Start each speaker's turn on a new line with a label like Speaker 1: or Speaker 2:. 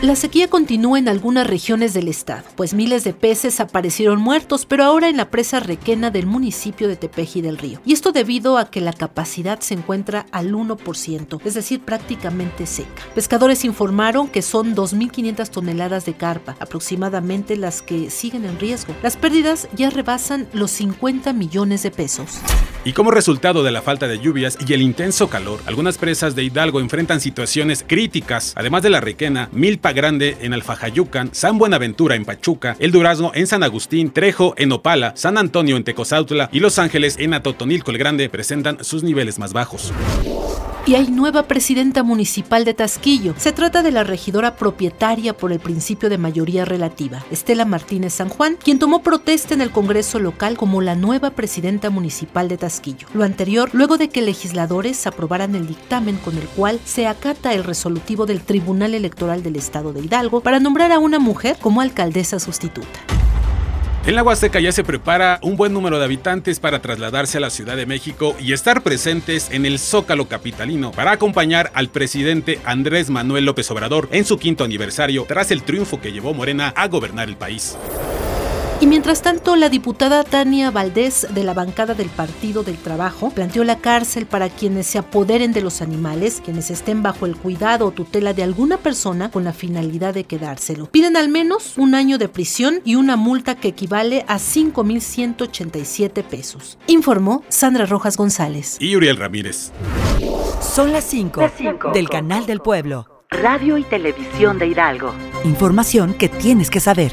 Speaker 1: La sequía continúa en algunas regiones del estado, pues miles de peces aparecieron muertos, pero ahora en la presa requena del municipio de Tepeji del Río. Y esto debido a que la capacidad se encuentra al 1%, es decir, prácticamente seca. Pescadores informaron que son 2.500 toneladas de carpa, aproximadamente las que siguen en riesgo. Las pérdidas ya rebasan los 50 millones de pesos.
Speaker 2: Y como resultado de la falta de lluvias y el intenso calor, algunas presas de Hidalgo enfrentan situaciones críticas, además de la Requena, Milpa Grande en Alfajayucan, San Buenaventura en Pachuca, El Durazno en San Agustín, Trejo en Opala, San Antonio en Tecozautla y Los Ángeles en Atotonilco el Grande presentan sus niveles más bajos
Speaker 1: y hay nueva presidenta municipal de Tasquillo. Se trata de la regidora propietaria por el principio de mayoría relativa, Estela Martínez San Juan, quien tomó protesta en el Congreso local como la nueva presidenta municipal de Tasquillo. Lo anterior, luego de que legisladores aprobaran el dictamen con el cual se acata el resolutivo del Tribunal Electoral del Estado de Hidalgo para nombrar a una mujer como alcaldesa sustituta.
Speaker 2: En la Huasteca ya se prepara un buen número de habitantes para trasladarse a la Ciudad de México y estar presentes en el Zócalo Capitalino para acompañar al presidente Andrés Manuel López Obrador en su quinto aniversario tras el triunfo que llevó Morena a gobernar el país.
Speaker 1: Y mientras tanto, la diputada Tania Valdés de la bancada del Partido del Trabajo planteó la cárcel para quienes se apoderen de los animales, quienes estén bajo el cuidado o tutela de alguna persona con la finalidad de quedárselo. Piden al menos un año de prisión y una multa que equivale a 5.187 pesos. Informó Sandra Rojas González.
Speaker 2: Y Uriel Ramírez.
Speaker 3: Son las 5 del Canal del Pueblo.
Speaker 4: Radio y Televisión de Hidalgo.
Speaker 3: Información que tienes que saber.